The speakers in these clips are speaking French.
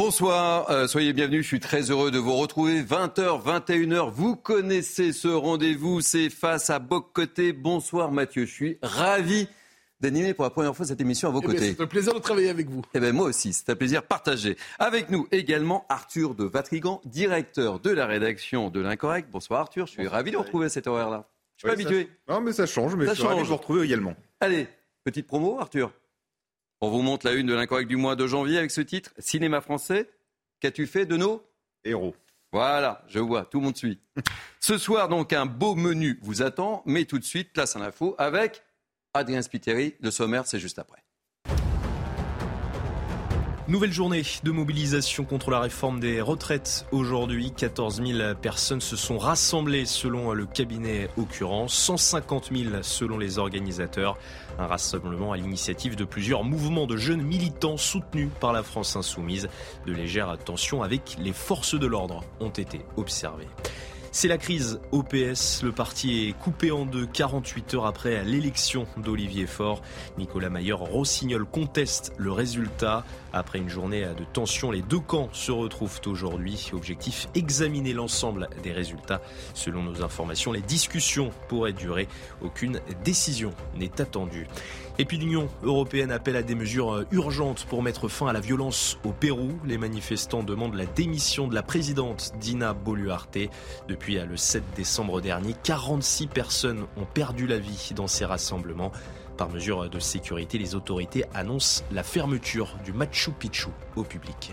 Bonsoir, euh, soyez bienvenus, je suis très heureux de vous retrouver. 20h, 21h, vous connaissez ce rendez-vous, c'est face à Boc Côté. Bonsoir Mathieu, je suis ravi d'animer pour la première fois cette émission à vos Eh côtés. C'est un plaisir de travailler avec vous. Eh bien, moi aussi, c'est un plaisir partagé. Avec nous également Arthur de Vatrigan, directeur de la rédaction de l'Incorrect. Bonsoir Arthur, je suis ravi de vous retrouver à cet horaire-là. Je suis pas ça- habitué. Non, mais ça change, mais Ça je suis ravi change. de vous retrouver également. Allez, petite promo Arthur. On vous montre la une de l'Incorrect du mois de janvier avec ce titre Cinéma français, qu'as-tu fait de nos Héros. Voilà, je vois, tout le monde suit. Ce soir, donc, un beau menu vous attend, mais tout de suite, place à l'info avec Adrien Spiteri. Le sommaire, c'est juste après. Nouvelle journée de mobilisation contre la réforme des retraites. Aujourd'hui, 14 000 personnes se sont rassemblées selon le cabinet occurrence, 150 000 selon les organisateurs. Un rassemblement à l'initiative de plusieurs mouvements de jeunes militants soutenus par la France insoumise. De légères tensions avec les forces de l'ordre ont été observées. C'est la crise au PS. Le parti est coupé en deux 48 heures après l'élection d'Olivier Faure. Nicolas Mayer-Rossignol conteste le résultat. Après une journée de tension, les deux camps se retrouvent aujourd'hui. Objectif, examiner l'ensemble des résultats. Selon nos informations, les discussions pourraient durer. Aucune décision n'est attendue. Et puis l'Union européenne appelle à des mesures urgentes pour mettre fin à la violence au Pérou. Les manifestants demandent la démission de la présidente Dina Boluarte. Depuis le 7 décembre dernier, 46 personnes ont perdu la vie dans ces rassemblements. Par mesure de sécurité, les autorités annoncent la fermeture du Machu Picchu au public.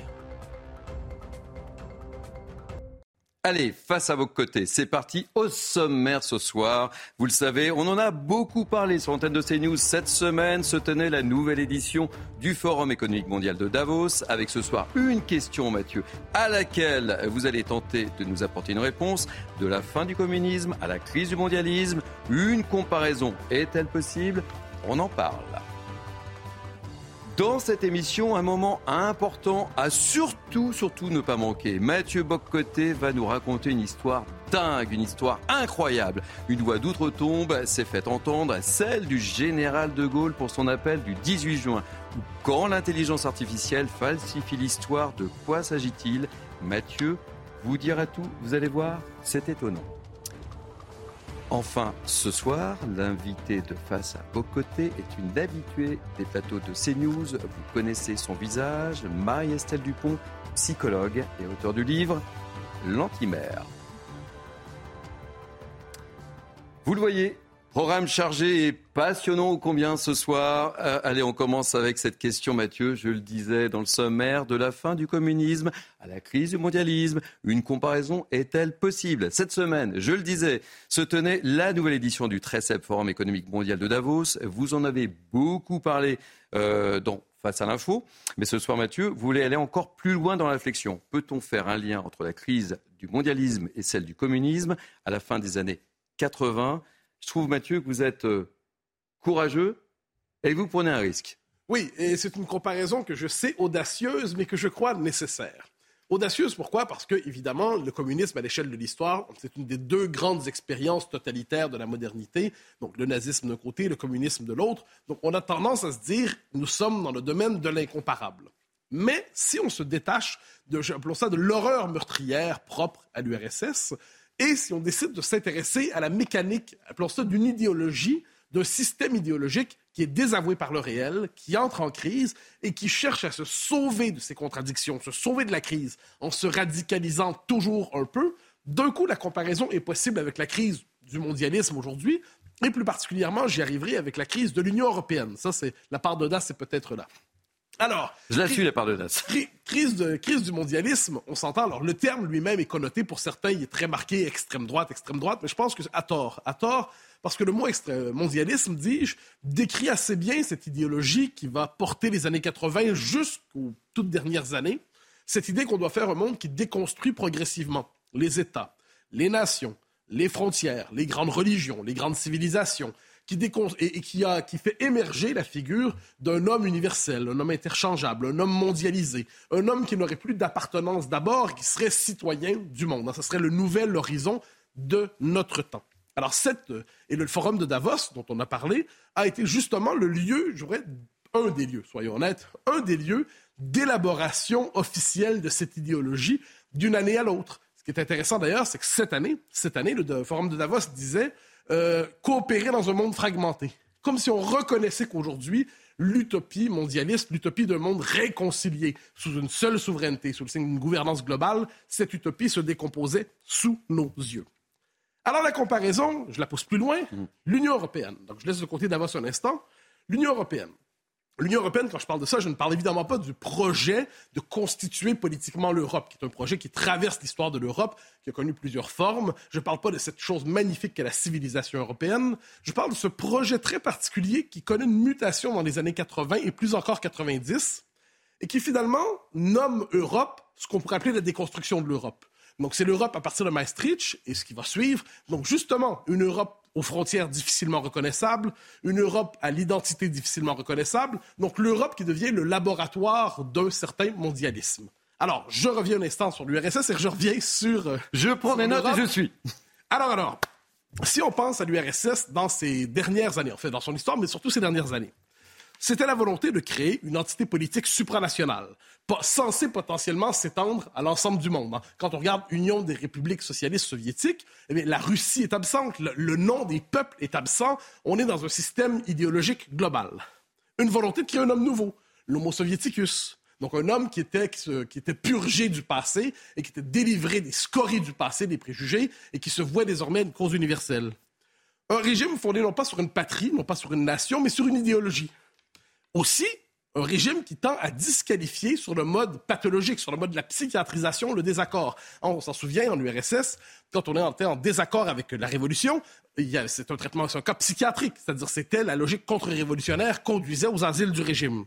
Allez, face à vos côtés, c'est parti au sommaire ce soir. Vous le savez, on en a beaucoup parlé sur l'antenne de CNews. Cette semaine se tenait la nouvelle édition du Forum économique mondial de Davos. Avec ce soir une question, Mathieu, à laquelle vous allez tenter de nous apporter une réponse. De la fin du communisme à la crise du mondialisme, une comparaison est-elle possible? On en parle. Dans cette émission, un moment important à surtout, surtout ne pas manquer. Mathieu Boccoté va nous raconter une histoire dingue, une histoire incroyable. Une voix d'outre-tombe s'est fait entendre, celle du général de Gaulle pour son appel du 18 juin. Quand l'intelligence artificielle falsifie l'histoire, de quoi s'agit-il? Mathieu vous dira tout, vous allez voir, c'est étonnant. Enfin, ce soir, l'invité de Face à vos côtés est une habituée des plateaux de CNews. Vous connaissez son visage, Marie-Estelle Dupont, psychologue et auteur du livre L'Antimère. Vous le voyez, programme chargé et passionnant combien ce soir. Euh, allez, on commence avec cette question, Mathieu. Je le disais dans le sommaire, de la fin du communisme à la crise du mondialisme, une comparaison est-elle possible? Cette semaine, je le disais, se tenait la nouvelle édition du 13 Forum économique mondial de Davos. Vous en avez beaucoup parlé euh, dans Face à l'info. Mais ce soir, Mathieu, vous voulez aller encore plus loin dans la réflexion. Peut-on faire un lien entre la crise du mondialisme et celle du communisme? À la fin des années 80 Je trouve, Mathieu, que vous êtes euh, courageux et vous prenez un risque. Oui, et c'est une comparaison que je sais audacieuse, mais que je crois nécessaire. Audacieuse, pourquoi? Parce que, évidemment, le communisme à l'échelle de l'histoire, c'est une des deux grandes expériences totalitaires de la modernité. Donc, le nazisme d'un côté, le communisme de l'autre. Donc, on a tendance à se dire, nous sommes dans le domaine de l'incomparable. Mais si on se détache de, de l'horreur meurtrière propre à l'URSS, et si on décide de s'intéresser à la mécanique, appelons ça, d'une idéologie, d'un système idéologique qui est désavoué par le réel, qui entre en crise et qui cherche à se sauver de ses contradictions, se sauver de la crise en se radicalisant toujours un peu, d'un coup, la comparaison est possible avec la crise du mondialisme aujourd'hui, et plus particulièrement, j'y arriverai avec la crise de l'Union européenne. Ça, c'est la part d'audace, c'est peut-être là. Alors, Je la suis, la part de. Cri- Crise, de, crise du mondialisme, on s'entend. Alors, le terme lui-même est connoté pour certains, il est très marqué extrême droite, extrême droite, mais je pense que à tort. À tort, parce que le mot mondialisme, dis-je, décrit assez bien cette idéologie qui va porter les années 80 jusqu'aux toutes dernières années, cette idée qu'on doit faire un monde qui déconstruit progressivement les États, les nations, les frontières, les grandes religions, les grandes civilisations, qui, et, qui, a, qui fait émerger la figure d'un homme universel, un homme interchangeable, un homme mondialisé, un homme qui n'aurait plus d'appartenance d'abord, qui serait citoyen du monde. Ce serait le nouvel horizon de notre temps. Alors, cette, et le forum de Davos, dont on a parlé, a été justement le lieu, j'aurais un des lieux, soyons honnêtes, un des lieux d'élaboration officielle de cette idéologie d'une année à l'autre. Ce qui est intéressant d'ailleurs, c'est que cette année, cette année, le forum de Davos disait euh, coopérer dans un monde fragmenté. Comme si on reconnaissait qu'aujourd'hui, l'utopie mondialiste, l'utopie d'un monde réconcilié sous une seule souveraineté, sous le signe d'une gouvernance globale, cette utopie se décomposait sous nos yeux. Alors la comparaison, je la pousse plus loin, mm. l'Union européenne. Donc je laisse de côté Davos un instant. L'Union européenne. L'Union européenne, quand je parle de ça, je ne parle évidemment pas du projet de constituer politiquement l'Europe, qui est un projet qui traverse l'histoire de l'Europe, qui a connu plusieurs formes. Je ne parle pas de cette chose magnifique qu'est la civilisation européenne. Je parle de ce projet très particulier qui connaît une mutation dans les années 80 et plus encore 90, et qui finalement nomme Europe ce qu'on pourrait appeler la déconstruction de l'Europe. Donc c'est l'Europe à partir de Maastricht et ce qui va suivre. Donc justement, une Europe aux frontières difficilement reconnaissables, une Europe à l'identité difficilement reconnaissable, donc l'Europe qui devient le laboratoire d'un certain mondialisme. Alors, je reviens un instant sur l'URSS et je reviens sur... Euh, je prends des notes et je suis. Alors, alors, si on pense à l'URSS dans ses dernières années, en fait, dans son histoire, mais surtout ces dernières années, c'était la volonté de créer une entité politique supranationale, censée potentiellement s'étendre à l'ensemble du monde. Hein. Quand on regarde Union des républiques socialistes soviétiques, eh la Russie est absente, le, nom des peuples est absent, on est dans un système idéologique global. Une volonté de créer un homme nouveau, l'Homo soviéticus. Donc un homme qui était, qui, était purgé du passé et qui était délivré des scories du passé, des préjugés, et qui se voit désormais une cause universelle. Un régime fondé non pas sur une patrie, non pas sur une nation, mais sur une idéologie. Aussi, un régime qui tend à disqualifier sur le mode pathologique, sur le mode de la psychiatrisation, le désaccord. On s'en souvient, en URSS, quand on est en désaccord avec la révolution, c'est un traitement, c'est un cas psychiatrique, c'est-à-dire c'était la logique contre-révolutionnaire conduisait aux asiles du régime.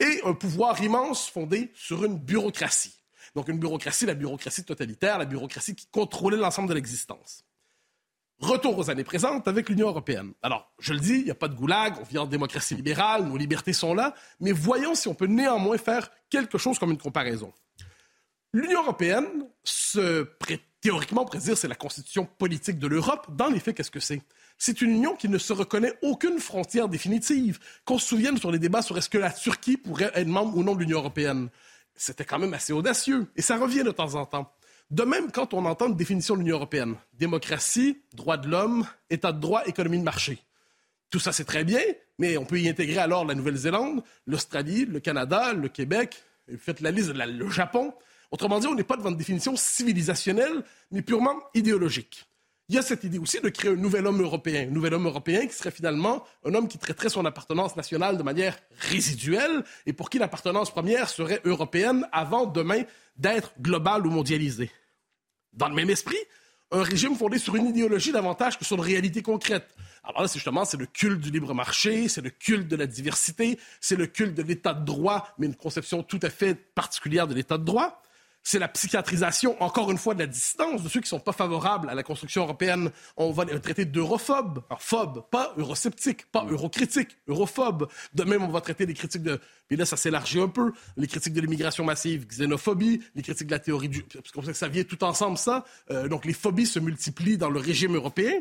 Et un pouvoir immense fondé sur une bureaucratie. Donc une bureaucratie, la bureaucratie totalitaire, la bureaucratie qui contrôlait l'ensemble de l'existence. Retour aux années présentes avec l'Union européenne. Alors, je le dis, il n'y a pas de goulag, on vit en démocratie libérale, nos libertés sont là, mais voyons si on peut néanmoins faire quelque chose comme une comparaison. L'Union européenne se théoriquement pourrait dire c'est la constitution politique de l'Europe. Dans les faits, qu'est-ce que c'est? C'est une union qui ne se reconnaît aucune frontière définitive. Qu'on se souvienne sur les débats sur est-ce que la Turquie pourrait être membre ou non de l'Union européenne. C'était quand même assez audacieux et ça revient de temps en temps. De même, quand on entend une définition de l'Union européenne, démocratie, droits de l'homme, état de droit, économie de marché. Tout ça, c'est très bien, mais on peut y intégrer alors la Nouvelle-Zélande, l'Australie, le Canada, le Québec, faites la liste, le Japon. Autrement dit, on n'est pas devant une définition civilisationnelle, mais purement idéologique. Il y a cette idée aussi de créer un nouvel homme européen. Un nouvel homme européen qui serait finalement un homme qui traiterait son appartenance nationale de manière résiduelle et pour qui l'appartenance première serait européenne avant demain d'être globale ou mondialisée. Dans le même esprit, un régime fondé sur une idéologie davantage que sur une réalité concrète. Alors là, justement, c'est le culte du libre marché, c'est le culte de la diversité, c'est le culte de l'état de droit, mais une conception tout à fait particulière de l'état de droit c'est la psychiatrisation, encore une fois, de la distance de ceux qui ne sont pas favorables à la construction européenne. On va les traiter d'europhobes. Phobes, pas eurosceptiques, pas eurocritiques, europhobes. De même, on va traiter les critiques de... Puis là, ça s'élargit un peu. Les critiques de l'immigration massive, xénophobie, les critiques de la théorie du... Parce qu'on sait que ça vient tout ensemble, ça. Euh, donc, les phobies se multiplient dans le régime européen.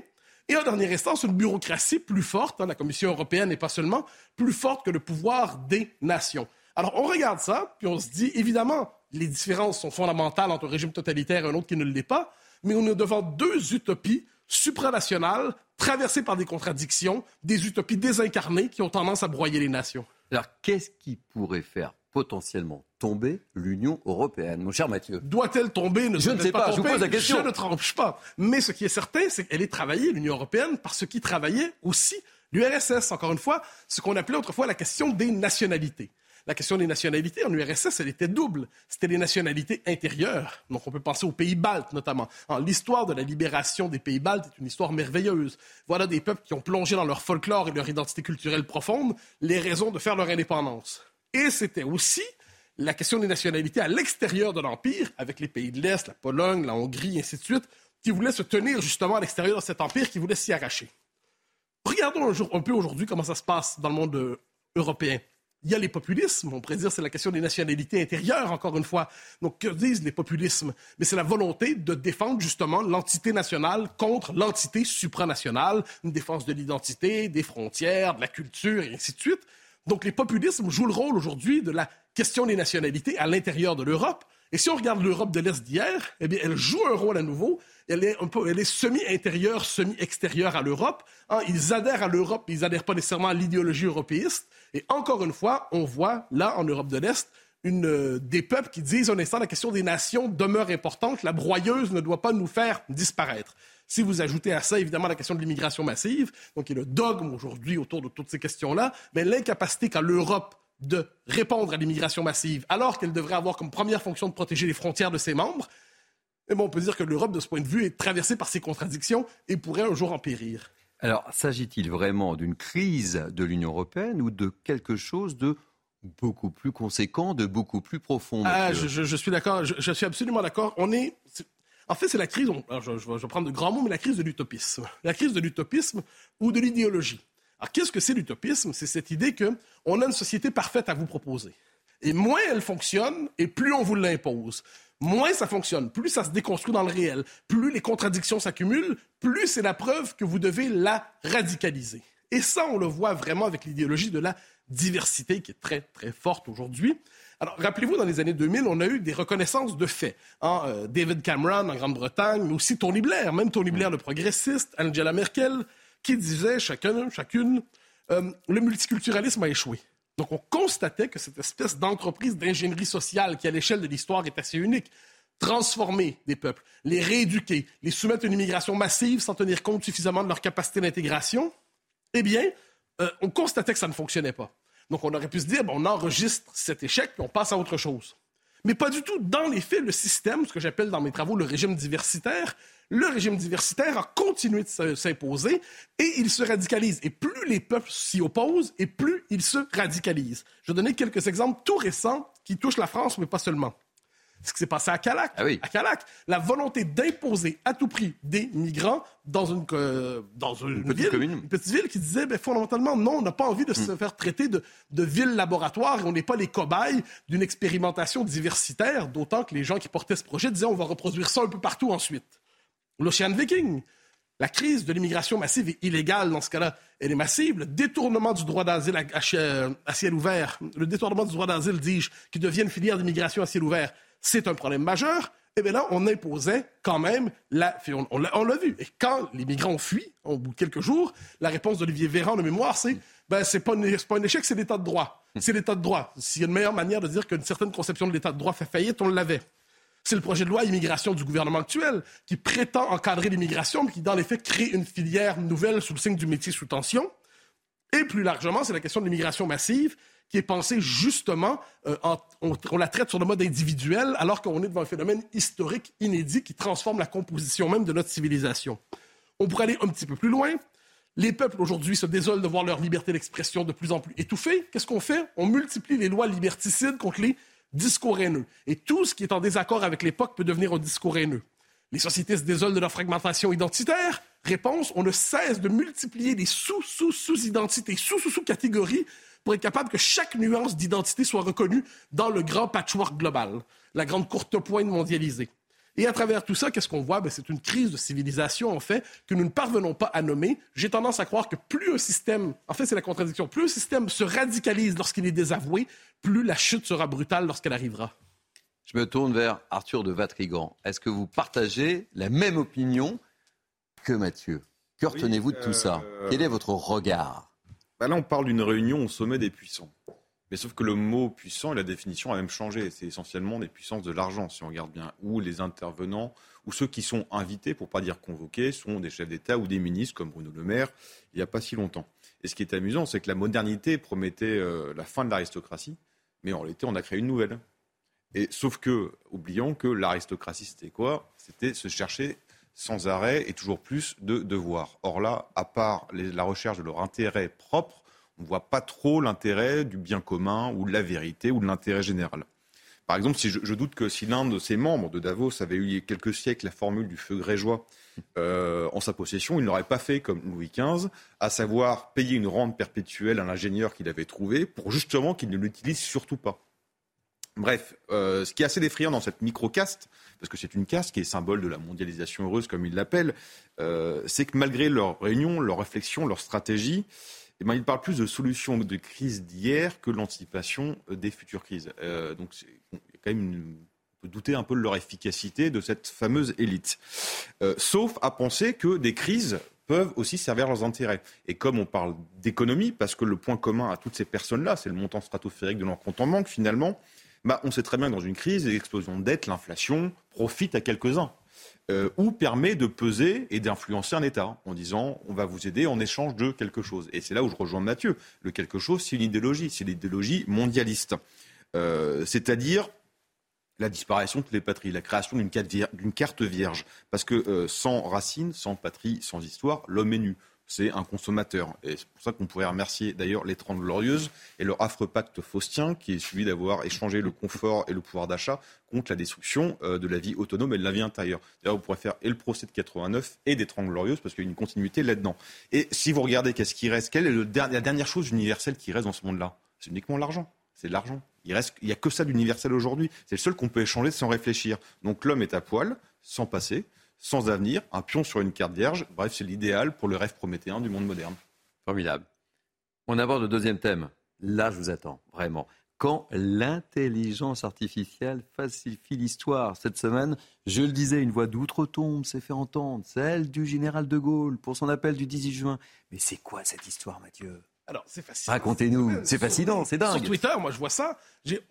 Et en dernière instance, une bureaucratie plus forte, hein, la Commission européenne et pas seulement, plus forte que le pouvoir des nations. Alors, on regarde ça, puis on se dit, évidemment, les différences sont fondamentales entre un régime totalitaire et un autre qui ne l'est pas, mais on est devant deux utopies supranationales, traversées par des contradictions, des utopies désincarnées qui ont tendance à broyer les nations. Alors, qu'est-ce qui pourrait faire potentiellement tomber l'Union européenne, mon cher Mathieu? Doit-elle tomber? Je ne sais pas, je pose la question. Je ne tranche pas. Mais ce qui est certain, c'est qu'elle est travaillée, l'Union européenne, par ce qui travaillait aussi l'URSS, encore une fois, ce qu'on appelait autrefois la question des nationalités. La question des nationalités en URSS, elle était double. C'était les nationalités intérieures. Donc, on peut penser aux pays baltes, notamment. L'histoire de la libération des pays baltes est une histoire merveilleuse. Voilà des peuples qui ont plongé dans leur folklore et leur identité culturelle profonde les raisons de faire leur indépendance. Et c'était aussi la question des nationalités à l'extérieur de l'Empire, avec les pays de l'Est, la Pologne, la Hongrie, et ainsi de suite, qui voulaient se tenir justement à l'extérieur de cet empire, qui voulaient s'y arracher. Regardons un, peu aujourd'hui comment ça se passe dans le monde euh, européen. Il y a les populismes, on pourrait dire c'est la question des nationalités intérieures, encore une fois. Donc, que disent les populismes? Mais c'est la volonté de défendre justement l'entité nationale contre l'entité supranationale, une défense de l'identité, des frontières, de la culture, et ainsi de suite. Donc, les populismes jouent le rôle aujourd'hui de la question des nationalités à l'intérieur de l'Europe. Et si on regarde l'Europe de l'Est d'hier, eh bien, elle joue un rôle à nouveau. Elle est, elle est semi-intérieure, semi-extérieure à l'Europe. Hein, ils adhèrent à l'Europe, ils adhèrent pas nécessairement à l'idéologie européiste. Et encore une fois, on voit là, en Europe de l'Est, une, euh, des peuples qui disent, un instant, la question des nations demeure importante. La broyeuse ne doit pas nous faire disparaître. Si vous ajoutez à ça, évidemment, la question de l'immigration massive, donc il y a le dogme aujourd'hui autour de toutes ces questions-là, mais l'incapacité qu'a l'Europe de répondre à l'immigration massive, alors qu'elle devrait avoir comme première fonction de protéger les frontières de ses membres, eh bon, on peut dire que l'Europe, de ce point de vue, est traversée par ces contradictions et pourrait un jour en périr. Alors, s'agit-il vraiment d'une crise de l'Union européenne ou de quelque chose de beaucoup plus conséquent, de beaucoup plus profond ah, je, suis d'accord, je, suis absolument d'accord. On est, en fait, c'est la crise, je, vais prendre de grands mots, mais la crise de l'utopisme. La crise de l'utopisme ou de l'idéologie. Alors, qu'est-ce que c'est l'utopisme? C'est cette idée qu'on a une société parfaite à vous proposer. Et moins elle fonctionne, et plus on vous l'impose. Moins ça fonctionne, plus ça se déconstruit dans le réel, plus les contradictions s'accumulent, plus c'est la preuve que vous devez la radicaliser. Et ça, on le voit vraiment avec l'idéologie de la diversité qui est très, très forte aujourd'hui. Alors, rappelez-vous, dans les années 2000, on a eu des reconnaissances de faits. Hein, euh, David Cameron en Grande-Bretagne, mais aussi Tony Blair, même Tony Blair, le progressiste, Angela Merkel, qui disait chacun, chacune, euh, le multiculturalisme a échoué. Donc, on constatait que cette espèce d'entreprise d'ingénierie sociale qui, à l'échelle de l'histoire, est assez unique, transformer des peuples, les rééduquer, les soumettre à une immigration massive sans tenir compte suffisamment de leur capacité d'intégration, eh bien, euh, on constatait que ça ne fonctionnait pas. Donc, on aurait pu se dire, on enregistre cet échec, puis on passe à autre chose. Mais pas du tout. Dans les faits, le système, ce que j'appelle dans mes travaux le régime diversitaire, le régime diversitaire a continué de s'imposer et il se radicalise. Et plus les peuples s'y opposent, et plus ils se radicalisent. Je vais donner quelques exemples tout récents qui touchent la France, mais pas seulement ce qui s'est passé à Calac. Ah à Calac, la volonté d'imposer à tout prix des migrants dans une, dans une, petite ville, une petite ville qui disait ben, fondamentalement non, on n'a pas envie de se hmm. faire traiter de, de ville laboratoire et on n'est pas les cobayes d'une expérimentation diversitaire, d'autant que les gens qui portaient ce projet disaient on va reproduire ça un peu partout ensuite. L'Ocean Viking. La crise de l'immigration massive et illégale, dans ce cas-là, elle est massive. Le détournement du droit d'asile à, à, ciel ouvert, le détournement du droit d'asile, dis-je, qui devient une filière d'immigration à ciel ouvert, c'est un problème majeur. Et eh bien là, on imposait quand même la. On, l'a vu. Et quand les migrants ont fui, au bout de quelques jours, la réponse d'Olivier Véran de mémoire, c'est ben, c'est pas, pas un échec, c'est l'état de droit. C'est l'état de droit. S'il y a une meilleure manière de dire qu'une certaine conception de l'état de droit fait faillite, on l'avait. C'est le projet de loi immigration du gouvernement actuel qui prétend encadrer l'immigration, mais qui, dans les faits, crée une filière nouvelle sous le signe du métier sous tension. Et plus largement, c'est la question de l'immigration massive qui est pensée justement, euh, on, la traite sur le mode individuel, alors qu'on est devant un phénomène historique inédit qui transforme la composition même de notre civilisation. On pourrait aller un petit peu plus loin. Les peuples aujourd'hui se désolent de voir leur liberté d'expression de plus en plus étouffée. Qu'est-ce qu'on fait? On multiplie les lois liberticides contre les discours haineux. Et tout ce qui est en désaccord avec l'époque peut devenir un discours haineux. Les sociétés se désolent de leur fragmentation identitaire. Réponse, on ne cesse de multiplier les sous-sous-sous-identités, sous-sous-sous-catégories pour être capable que chaque nuance d'identité soit reconnue dans le grand patchwork global, la grande courte pointe mondialisée. Et à travers tout ça, qu'est-ce qu'on voit? Ben, c'est une crise de civilisation, en fait, que nous ne parvenons pas à nommer. J'ai tendance à croire que plus un système, en fait, c'est la contradiction, plus un système se radicalise lorsqu'il est désavoué, plus la chute sera brutale lorsqu'elle arrivera. Je me tourne vers Arthur de Vatrigan. Est-ce que vous partagez la même opinion que Mathieu? Que retenez-vous de tout ça? Euh, Quel est votre regard? bah là, on parle d'une réunion au sommet des puissants. Mais sauf que le mot puissant et la définition a même changé. C'est essentiellement des puissances de l'argent, si on regarde bien. Où les intervenants, ou ceux qui sont invités, pour pas dire convoqués, sont des chefs d'État ou des ministres, comme Bruno Le Maire, il n'y a pas si longtemps. Et ce qui est amusant, c'est que la modernité promettait euh, la fin de l'aristocratie. mais en réalité, on a créé une nouvelle. Et sauf que, oublions que l'aristocratie, c'était quoi? C'était se chercher sans arrêt et toujours plus de devoirs. Or là, à part la recherche de leur intérêt propre, on ne voit pas trop l'intérêt du bien commun ou de la vérité ou de l'intérêt général. Par exemple, si je, doute que si l'un de ses membres de Davos avait eu il y a quelques siècles la formule du feu grégeois euh, en sa possession, il n'aurait pas fait comme Louis XV, à savoir payer une rente perpétuelle à l'ingénieur qu'il avait trouvé pour justement qu'il ne l'utilise surtout pas. Bref, euh, ce qui est assez effrayant dans cette micro-caste, parce que c'est une caste qui est symbole de la mondialisation heureuse, comme ils l'appellent, euh, c'est que malgré leurs réunions, leurs réflexions, leurs stratégies, eh ben, ils parlent plus de solutions de crise d'hier que l'anticipation des futures crises. Euh, donc, il quand même on peut douter un peu de leur efficacité de cette fameuse élite. sauf à penser que des crises peuvent aussi servir leurs intérêts. Et comme on parle d'économie, parce que le point commun à toutes ces personnes-là, c'est le montant stratosphérique de leur compte en banque, finalement, bah, on sait très bien que dans une crise, l'explosion de dette, l'inflation profite à quelques-uns. Euh, ou permet de peser et d'influencer un État en disant on va vous aider en échange de quelque chose. Et c'est là où je rejoins Mathieu. Le quelque chose, c'est une idéologie, c'est l'idéologie mondialiste. Euh, c'est-à-dire la disparition de toutes les patries, la création d'une carte, vierge. Parce que euh, sans racines, sans patrie, sans histoire, l'homme est nu c'est un consommateur. Et c'est pour ça qu'on pourrait remercier d'ailleurs les Trente Glorieuses et leur affreux pacte faustien qui est suivi d'avoir échangé le confort et le pouvoir d'achat contre la destruction euh, de la vie autonome et de la vie intérieure. D'ailleurs, vous pourrez faire et le procès de 89 et des Trente Glorieuses parce qu'il y a une continuité là-dedans. Et si vous regardez qu'est-ce qui reste, quelle est la dernière chose universelle qui reste dans ce monde-là? C'est uniquement l'argent. C'est de l'argent. Il reste, il n'y a que ça d'universel aujourd'hui. C'est le seul qu'on peut échanger sans réfléchir. Donc l'homme est à poil, sans passé sans avenir, un pion sur une carte vierge. Bref, c'est l'idéal pour le rêve prométhéen du monde moderne. Formidable. On aborde le deuxième thème. Là, je vous attends, vraiment. Quand l'intelligence artificielle falsifie l'histoire. Cette semaine, je le disais, une voix d'outre-tombe s'est fait entendre, celle du général de Gaulle pour son appel du 18 juin. Mais c'est quoi cette histoire, Mathieu? Alors, c'est fascinant. Racontez-nous. C'est fascinant, c'est dingue. Sur Twitter, moi, je vois ça.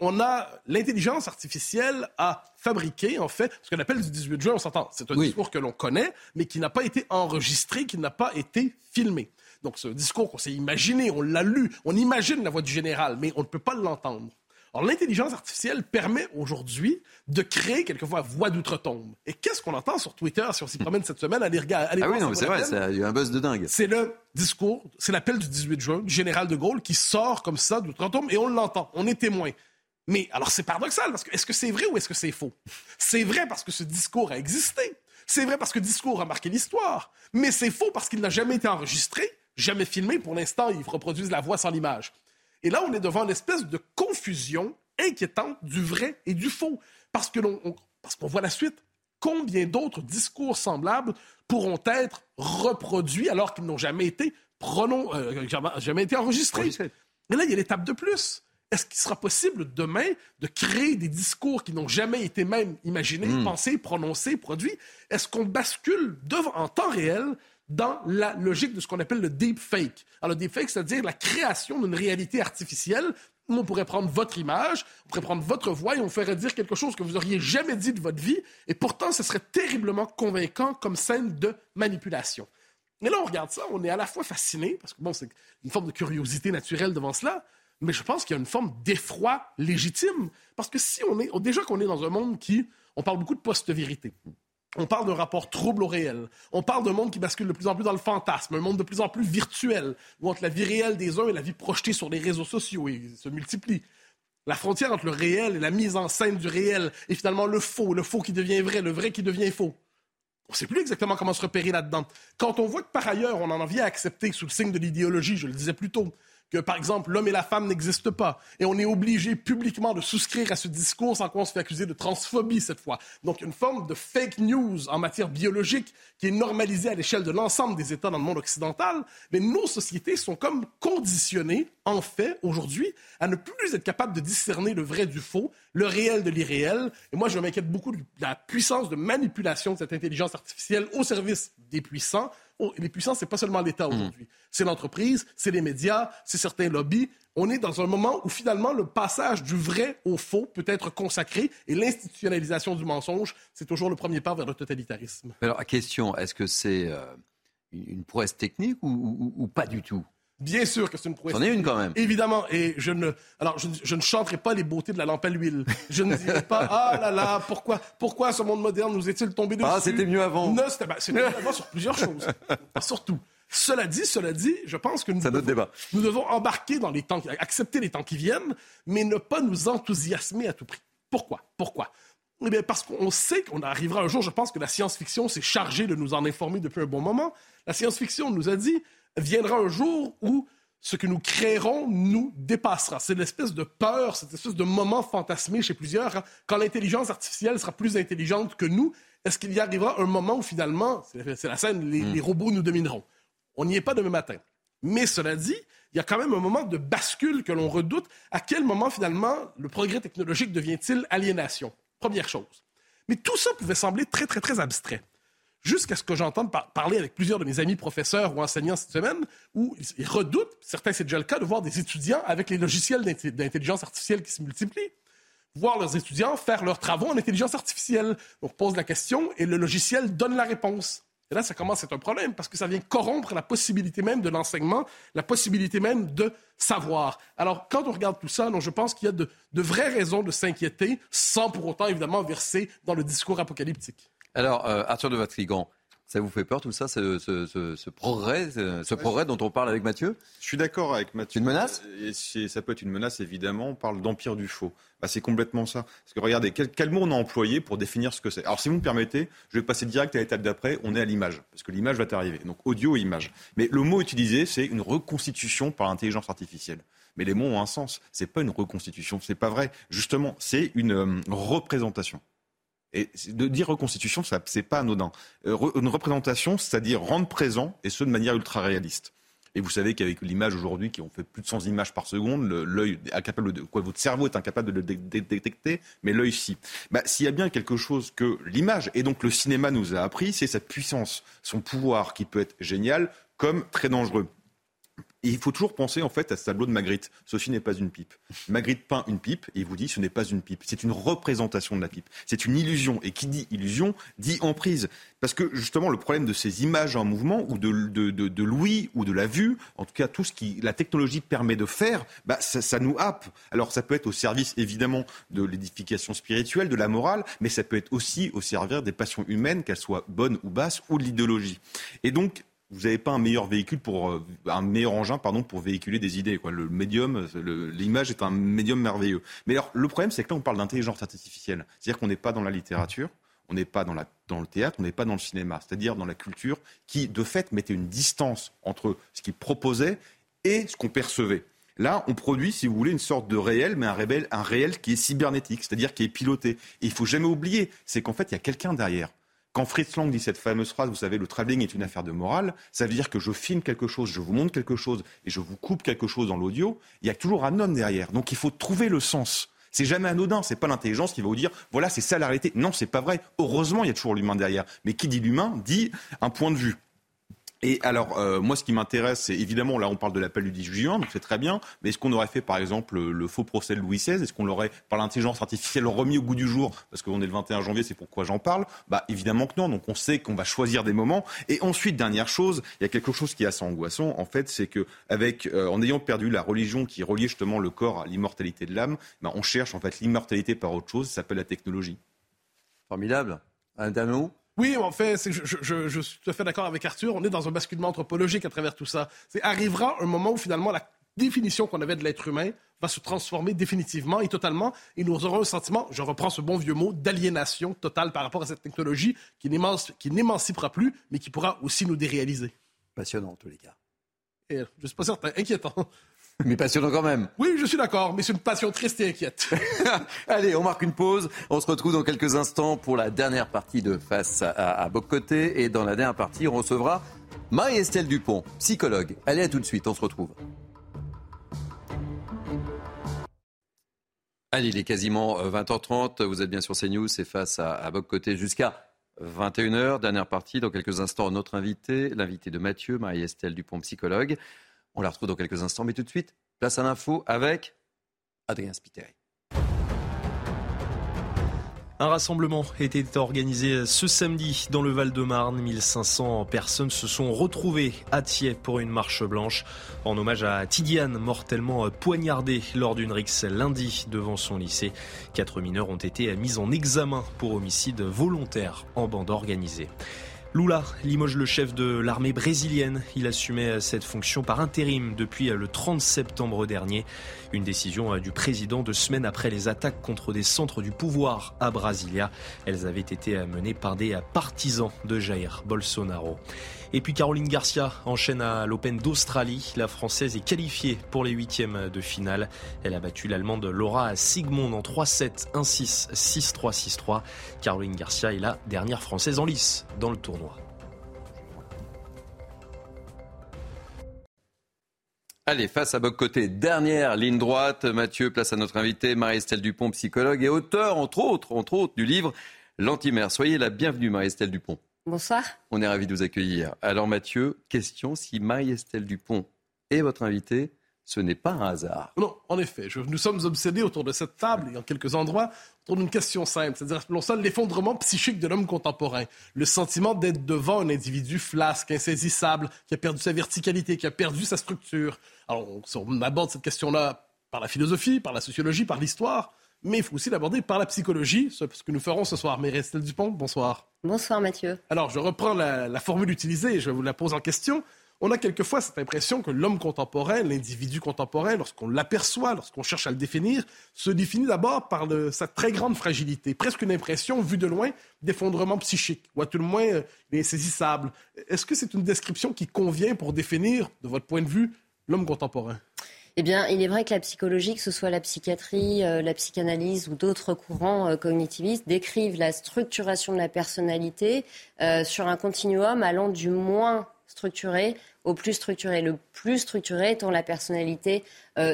On a l'intelligence artificielle à fabriquer, en fait, ce qu'on appelle du 18 juin, on s'entend. C'est un discours que l'on connaît, mais qui n'a pas été enregistré, qui n'a pas été filmé. Donc, ce discours qu'on s'est imaginé, on l'a lu, on imagine la voix du général, mais on ne peut pas l'entendre. Alors, l'intelligence artificielle permet aujourd'hui de créer quelquefois voix d'outre-tombe. Et qu'est-ce qu'on entend sur Twitter si on s'y promène cette semaine? Allez, regarder, ah oui, non, c'est vrai, il y a un buzz de dingue. C'est le discours, c'est l'appel du 18 juin du général de Gaulle qui sort comme ça d'outre-tombe et on l'entend, on est témoin. Mais alors, c'est paradoxal parce que est-ce que c'est vrai ou est-ce que c'est faux? C'est vrai parce que ce discours a existé. C'est vrai parce que discours a marqué l'histoire. Mais c'est faux parce qu'il n'a jamais été enregistré, jamais filmé. Pour l'instant, ils reproduisent la voix sans l'image. Et là, on est devant une espèce de confusion inquiétante du vrai et du faux. Parce que l'on, parce qu'on voit la suite. Combien d'autres discours semblables pourront être reproduits alors qu'ils n'ont jamais été, pronon, euh, jamais été enregistrés? Et là, il y a l'étape de plus. Est-ce qu'il sera possible demain de créer des discours qui n'ont jamais été même imaginés, hmm. pensés, prononcés, produits? Est-ce qu'on bascule devant, en temps réel dans la logique de ce qu'on appelle le deep fake. Alors, le deep fake, c'est-à-dire la création d'une réalité artificielle où on pourrait prendre votre image, on pourrait prendre votre voix et on ferait dire quelque chose que vous auriez jamais dit de votre vie, et pourtant, ce serait terriblement convaincant comme scène de manipulation. Et là, on regarde ça, on est à la fois fasciné, parce que bon, c'est une forme de curiosité naturelle devant cela, mais je pense qu'il y a une forme d'effroi légitime, parce que si on est, déjà qu'on est dans un monde qui, on parle beaucoup de post-vérité. On parle d'un rapport trouble au réel. On parle d'un monde qui bascule de plus en plus dans le fantasme, un monde de plus en plus virtuel, où entre la vie réelle des uns et la vie projetée sur les réseaux sociaux et se multiplie. La frontière entre le réel et la mise en scène du réel est finalement le faux, le faux qui devient vrai, le vrai qui devient faux. On ne sait plus exactement comment se repérer là-dedans. Quand on voit que par ailleurs, on en vient à accepter sous le signe de l'idéologie, je le disais plus tôt, que, par exemple, l'homme et la femme n'existent pas. Et on est obligé publiquement de souscrire à ce discours sans qu'on se fait accuser de transphobie cette fois. Donc, une forme de fake news en matière biologique qui est normalisée à l'échelle de l'ensemble des États dans le monde occidental. Mais nos sociétés sont comme conditionnées, en fait, aujourd'hui, à ne plus être capables de discerner le vrai du faux, le réel de l'irréel. Et moi, je m'inquiète beaucoup de la puissance de manipulation de cette intelligence artificielle au service des puissants les puissants, c'est pas seulement l'État hmm. aujourd'hui. C'est l'entreprise, c'est les médias, c'est certains lobbies. On est dans un moment où finalement le passage du vrai au faux peut être consacré et l'institutionnalisation du mensonge, c'est toujours le premier pas vers le totalitarisme. Alors, question, est-ce que c'est euh, une prouesse technique ou, pas du tout? Bien sûr que c'est une prouesse. C'en est une quand même. Évidemment. Et je ne, alors, je, je, ne chanterai pas les beautés de la lampe à l'huile. Je ne dirai pas, ah là là, pourquoi, pourquoi ce monde moderne nous est-il tombé dessus? Ah, c'était mieux avant. Non, c'était, ben, mieux avant sur plusieurs choses. Surtout. Cela dit, cela dit, je pense que nous, devons, débat. nous devons embarquer dans les temps, accepter les temps qui viennent, mais ne pas nous enthousiasmer à tout prix. Pourquoi? Pourquoi? Eh bien, parce qu'on sait qu'on arrivera un jour, je pense que la science-fiction s'est chargée de nous en informer depuis un bon moment. La science-fiction nous a dit, viendra un jour où ce que nous créerons nous dépassera. C'est l'espèce de peur, cette espèce de moment fantasmé chez plusieurs. Hein. Quand l'intelligence artificielle sera plus intelligente que nous, est-ce qu'il y arrivera un moment où finalement, c'est la scène, les, hmm. les robots nous domineront? On n'y est pas demain matin. Mais cela dit, il y a quand même un moment de bascule que l'on redoute. À quel moment, finalement, le progrès technologique devient-il aliénation? Première chose. Mais tout ça pouvait sembler très, très, très abstrait jusqu'à ce que j'entende parler avec plusieurs de mes amis professeurs ou enseignants cette semaine, où ils redoutent, certains c'est déjà le cas, de voir des étudiants avec les logiciels d'intelligence artificielle qui se multiplient, voir leurs étudiants faire leurs travaux en intelligence artificielle. On pose la question et le logiciel donne la réponse. Et là, ça commence à être un problème parce que ça vient corrompre la possibilité même de l'enseignement, la possibilité même de savoir. Alors, quand on regarde tout ça, je pense qu'il y a de, de vraies raisons de s'inquiéter sans pour autant, évidemment, verser dans le discours apocalyptique. Alors, euh, Arthur de Vatrigan, ça vous fait peur tout ça, ce, progrès, ce progrès dont on parle avec Mathieu? Je suis d'accord avec Mathieu. Une menace? Et Ça peut être une menace, évidemment. On parle d'empire du faux. Bah, c'est complètement ça. Parce que regardez, quel, mot on a employé pour définir ce que c'est? Alors, si vous me permettez, je vais passer direct à l'étape d'après. On est à l'image, parce que l'image va t'arriver. Donc, audio et image. Mais le mot utilisé, c'est une reconstitution par l'intelligence artificielle. Mais les mots ont un sens. C'est pas une reconstitution, c'est pas vrai. Justement, c'est une euh, représentation. Et de dire reconstitution, ce n'est pas anodin. Euh, une représentation, c'est-à-dire rendre présent, et ce de manière ultra réaliste. Et vous savez qu'avec l'image aujourd'hui, qui ont fait plus de 100 images par seconde, l'œil incapable de quoi votre cerveau est incapable de le détecter, mais l'œil si. Bah, s'il y a bien quelque chose que l'image et donc le cinéma nous a appris, c'est sa puissance, son pouvoir qui peut être génial comme très dangereux. Et il faut toujours penser en fait à ce tableau de Magritte. Ceci n'est pas une pipe. Magritte peint une pipe et il vous dit ce n'est pas une pipe. C'est une représentation de la pipe. C'est une illusion. Et qui dit illusion dit emprise. Parce que justement le problème de ces images en mouvement ou de, de, de, l'ouïe ou de la vue, en tout cas tout ce qui la technologie permet de faire, bah, ça, ça nous happe. Alors ça peut être au service évidemment de l'édification spirituelle, de la morale, mais ça peut être aussi au service des passions humaines, qu'elles soient bonnes ou basses, ou de l'idéologie. Et donc vous n'avez pas un meilleur véhicule pour euh, un meilleur engin pardon pour véhiculer des idées. Le médium, l'image est un médium merveilleux. Mais alors le problème c'est que là on parle d'intelligence artificielle, c'est-à-dire qu'on n'est pas dans la littérature, on n'est pas dans, la, dans le théâtre, on n'est pas dans le cinéma, c'est-à-dire dans la culture qui de fait mettait une distance entre ce qu'il proposait et ce qu'on percevait. Là, on produit, si vous voulez, une sorte de réel, mais un, réel, un réel qui est cybernétique, c'est-à-dire qui est piloté. Et il faut jamais oublier, c'est qu'en fait, il y a quelqu'un derrière. Quand Fritz Lang dit cette fameuse phrase, vous savez, le travelling est une affaire de morale, ça veut dire que je filme quelque chose, je vous montre quelque chose et je vous coupe quelque chose dans l'audio, il y a toujours un homme derrière. Donc il faut trouver le sens. C'est jamais anodin, c'est pas l'intelligence qui va vous dire voilà, c'est ça la réalité. Non, c'est pas vrai. Heureusement, il y a toujours l'humain derrière. Mais qui dit l'humain dit un point de vue. Et alors, euh, moi, ce qui m'intéresse, c'est évidemment, là, on parle de l'appel du 18 juin, donc c'est très bien, mais est-ce qu'on aurait fait, par exemple, le, faux procès de Louis XVI Est-ce qu'on l'aurait, par l'intelligence artificielle, remis au goût du jour Parce qu'on est le 21 janvier, c'est pourquoi j'en parle? Bah, évidemment que non, donc on sait qu'on va choisir des moments. Et ensuite, dernière chose, il y a quelque chose qui est assez angoissant, en fait, c'est que, avec, euh, en ayant perdu la religion qui reliait justement le corps à l'immortalité de l'âme, bah, on cherche, en fait, l'immortalité par autre chose, ça s'appelle la technologie. Formidable. Un dernier oui, en fait, je, suis tout à fait d'accord avec Arthur. On est dans un basculement anthropologique à travers tout ça. C'est arrivera un moment où finalement la définition qu'on avait de l'être humain va se transformer définitivement et totalement, et nous aurons un sentiment, je reprends ce bon vieux mot, d'aliénation totale par rapport à cette technologie qui n'émancipera plus, mais qui pourra aussi nous déréaliser. Passionnant en tous les cas. Et, je ne suis pas certain, inquiétant. Mais passionnant quand même. Oui, je suis d'accord, mais c'est une passion triste et inquiète. Allez, on marque une pause. On se retrouve dans quelques instants pour la dernière partie de Face à, à Bocoté. Et dans la dernière partie, on recevra Marie-Estelle Dupont, psychologue. Allez, à tout de suite, on se retrouve. Allez, il est quasiment 20h30. Euh, Vous êtes bien sur CNews, c'est face à, à Côté jusqu'à 21h. Dernière partie, dans quelques instants, notre invité, l'invité de Mathieu, Marie-Estelle Dupont, psychologue. On la retrouve dans quelques instants, mais tout de suite, place à l'info avec Adrien Spiteri. Un rassemblement était organisé ce samedi dans le Val-de-Marne. 1500 personnes se sont retrouvées à Thiers pour une marche blanche en hommage à Tidiane, mortellement poignardée lors d'une rixe lundi devant son lycée. Quatre mineurs ont été mis en examen pour homicide volontaire en bande organisée. Lula limoge le chef de l'armée brésilienne. Il assumait cette fonction par intérim depuis le 30 septembre dernier. Une décision du président de semaines après les attaques contre des centres du pouvoir à Brasilia. Elles avaient été menées par des partisans de Jair Bolsonaro. Et puis Caroline Garcia enchaîne à l'Open d'Australie. La Française est qualifiée pour les huitièmes de finale. Elle a battu l'Allemande Laura Sigmund en 3-7, 1-6, 6-3, 6-3. Caroline Garcia est la dernière Française en lice dans le tournoi. Allez, face à votre côté, dernière ligne droite. Mathieu, place à notre invité, Marie-Estelle Dupont, psychologue et auteur, entre autres, entre autres, du livre L'Antimère. Soyez la bienvenue, Marie-Estelle Dupont. Bonsoir. On est ravi de vous accueillir. Alors Mathieu, question si Marie-Estelle Dupont est votre invitée, ce n'est pas un hasard. Non, en effet. nous sommes obsédés autour de cette table et en quelques endroits autour d'une question simple, c'est-à-dire l'effondrement psychique de l'homme contemporain, le sentiment d'être devant un individu flasque, insaisissable, qui a perdu sa verticalité, qui a perdu sa structure. Alors on aborde cette question-là par la philosophie, par la sociologie, par l'histoire mais il faut aussi l'aborder par la psychologie, ce que nous ferons ce soir. Mais Estelle Dupont, bonsoir. Bonsoir Mathieu. Alors, je reprends la, formule utilisée et je vous la pose en question. On a quelquefois cette impression que l'homme contemporain, l'individu contemporain, lorsqu'on l'aperçoit, lorsqu'on cherche à le définir, se définit d'abord par sa très grande fragilité, presque une impression, vue de loin, d'effondrement psychique, ou à tout le moins, euh, insaisissable. Est-ce que c'est une description qui convient pour définir, de votre point de vue, l'homme contemporain? Eh bien, il est vrai que la psychologie, que ce soit la psychiatrie, euh, la psychanalyse ou d'autres courants euh, cognitivistes, décrivent la structuration de la personnalité euh, sur un continuum allant du moins structuré au plus structuré. Le plus structuré étant la personnalité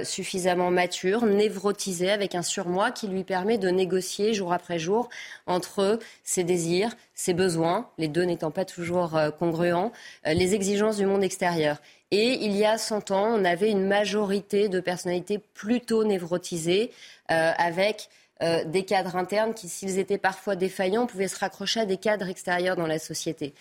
suffisamment mature, névrotisée, avec un surmoi qui lui permet de négocier jour après jour entre ses désirs, ses besoins, les deux n'étant pas toujours congruents, les exigences du monde extérieur. Et il y a 100 ans, on avait une majorité de personnalités plutôt névrotisées, euh, avec euh, des cadres internes qui, s'ils étaient parfois défaillants, pouvaient se raccrocher à des cadres extérieurs dans la société.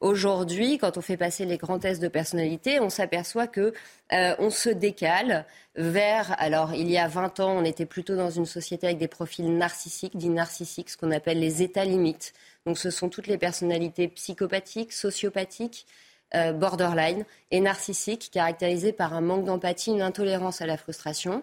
Aujourd'hui, quand on fait passer les grands tests de personnalité, on s'aperçoit que euh, on se décale vers. Alors, il y a 20 ans, on était plutôt dans une société avec des profils narcissiques, dits narcissiques, ce qu'on appelle les états limites. Donc, ce sont toutes les personnalités psychopathiques, sociopathiques, euh, borderline et narcissique, caractérisé par un manque d'empathie, une intolérance à la frustration.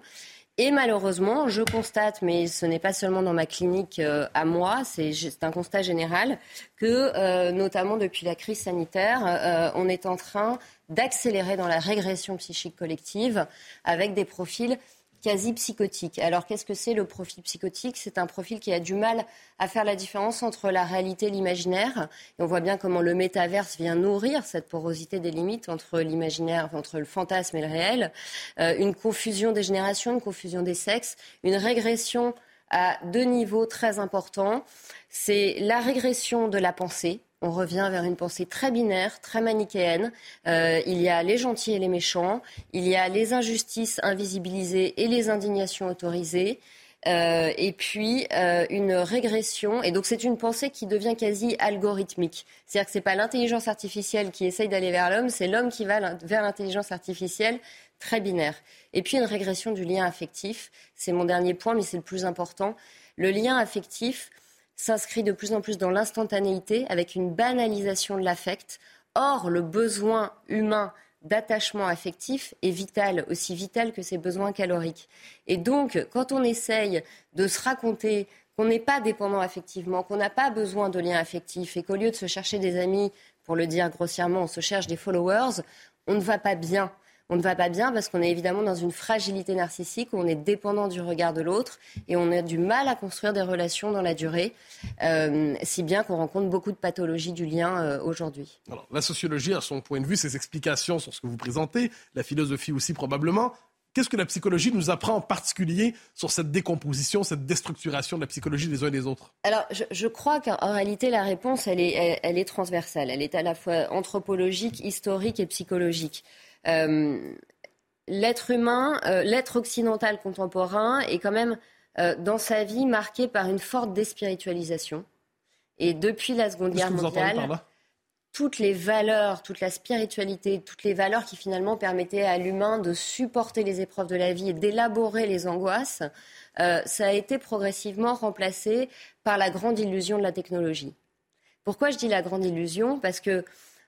Et malheureusement, je constate, mais ce n'est pas seulement dans ma clinique euh, à moi, c'est un constat général, que euh, notamment depuis la crise sanitaire, on est en train d'accélérer dans la régression psychique collective avec des profils quasi psychotique. Alors qu'est-ce que c'est le profil psychotique? C'est un profil qui a du mal à faire la différence entre la réalité et l'imaginaire. Et on voit bien comment le métaverse vient nourrir cette porosité des limites entre l'imaginaire, entre le fantasme et le réel. Euh, une confusion des générations, une confusion des sexes, une régression à deux niveaux très importants. C'est la régression de la pensée, on revient vers une pensée très binaire, très manichéenne. Euh, il y a les gentils et les méchants, il y a les injustices invisibilisées et les indignations autorisées. Euh, et puis euh, une régression. Et donc c'est une pensée qui devient quasi algorithmique. C'est-à-dire que ce n'est pas l'intelligence artificielle qui essaye d'aller vers l'homme, c'est l'homme qui va vers l'intelligence artificielle très binaire. Et puis une régression du lien affectif. C'est mon dernier point, mais c'est le plus important. Le lien affectif, s'inscrit de plus en plus dans l'instantanéité avec une banalisation de l'affect. Or, le besoin humain d'attachement affectif est vital, aussi vital que ses besoins caloriques. Et donc, quand on essaye de se raconter qu'on n'est pas dépendant affectivement, qu'on n'a pas besoin de liens affectifs et qu'au lieu de se chercher des amis, pour le dire grossièrement, on se cherche des followers, on ne va pas bien on ne va pas bien parce qu'on est évidemment dans une fragilité narcissique où on est dépendant du regard de l'autre et on a du mal à construire des relations dans la durée, euh, si bien qu'on rencontre beaucoup de pathologies du lien euh, aujourd'hui. la sociologie a son point de vue, ses explications sur ce que vous présentez, la philosophie aussi probablement. Qu'est-ce que la psychologie nous apprend en particulier sur cette décomposition, cette déstructuration de la psychologie des uns et des autres? Alors, je, crois qu'en réalité, la réponse, elle est, elle est transversale. Elle est à la fois anthropologique, historique et psychologique. Euh, l'être humain, euh, l'être occidental contemporain est quand même dans sa vie marquée par une forte déspiritualisation. Et depuis la Seconde Guerre mondiale, toutes les valeurs, toute la spiritualité, toutes les valeurs qui finalement permettaient à l'humain de supporter les épreuves de la vie et d'élaborer les angoisses, euh, ça a été progressivement remplacé par la grande illusion de la technologie. Pourquoi je dis la grande illusion? Parce que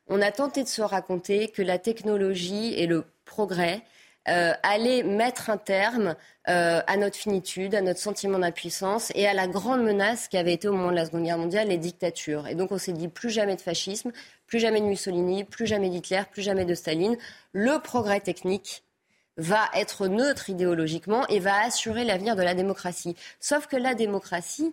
on a tenté de se raconter que la technologie et le progrès euh, allaient mettre un terme euh, à notre finitude, à notre sentiment d'impuissance et à la grande menace qui avait été au moment de la Seconde Guerre mondiale, les dictatures. Et donc on s'est dit plus jamais de fascisme, plus jamais de Mussolini, plus jamais d'Hitler, plus jamais de Staline. Le progrès technique va être neutre idéologiquement et va assurer l'avenir de la démocratie. Sauf que la démocratie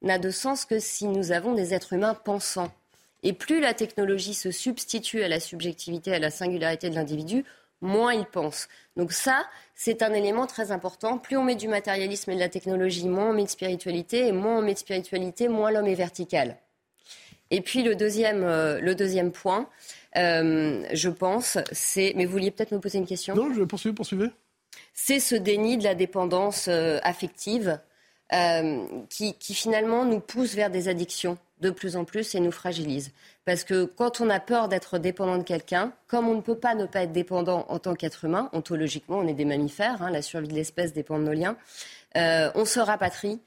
n'a de sens que si nous avons des êtres humains pensants. Et plus la technologie se substitue à la subjectivité, à la singularité de l'individu, moins il pense. Donc ça, c'est un élément très important. Plus on met du matérialisme et de la technologie, moins on met de spiritualité, et moins on met de spiritualité, moins l'homme est vertical. Et puis le deuxième, euh, le deuxième point, euh, je pense, c'est. Mais vous vouliez peut-être me poser une question? Non, je vais poursuivre, poursuivez. C'est ce déni de la dépendance euh, affective qui, qui, finalement nous pousse vers des addictions de plus en plus et nous fragilise. Parce que quand on a peur d'être dépendant de quelqu'un, comme on ne peut pas ne pas être dépendant en tant qu'être humain, ontologiquement, on est des mammifères, hein, la survie de l'espèce dépend de nos liens, on se rapatrie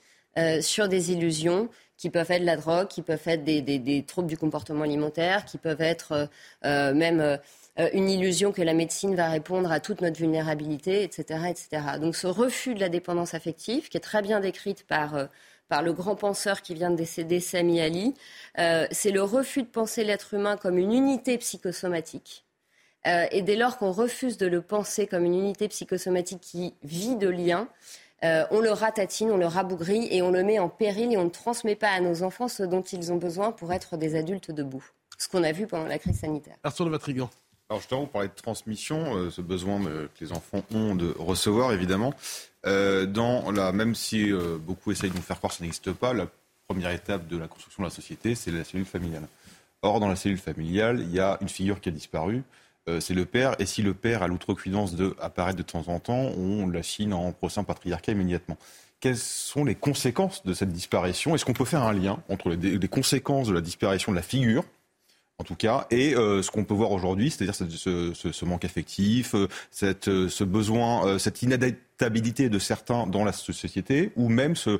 sur des illusions qui peuvent être la drogue, qui peuvent être des, troubles du comportement alimentaire, qui peuvent être euh, euh, même euh, une illusion que la médecine va répondre à toute notre vulnérabilité, etc., etc. Donc ce refus de la dépendance affective, qui est très bien décrite par par le grand penseur qui vient de décéder, Sami Ali, c'est le refus de penser l'être humain comme une unité psychosomatique. et dès lors qu'on refuse de le penser comme une unité psychosomatique qui vit de liens, euh, on le ratatine, on le rabougrit et on le met en péril et on ne transmet pas à nos enfants ce dont ils ont besoin pour être des adultes debout. Ce qu'on a vu pendant la crise sanitaire. Arthur de Vatrigan. Alors justement, vous parlez de transmission, euh, ce besoin que les enfants ont de recevoir, évidemment. Euh, dans la, même si beaucoup essayent de nous faire croire que ça n'existe pas, la première étape de la construction de la société, c'est la cellule familiale. Or, dans la cellule familiale, il y a une figure qui a disparu, euh, c'est le père. Et si le père a l'outrecuidance de apparaître de temps en temps, on l'assigne en procès patriarcat immédiatement. Quelles sont les conséquences de cette disparition? Est-ce qu'on peut faire un lien entre les, conséquences de la disparition de la figure en tout cas, et euh, ce qu'on peut voir aujourd'hui, c'est-à-dire ce, manque affectif, euh, ce besoin, cette inadaptabilité de certains dans la société, ou même ce,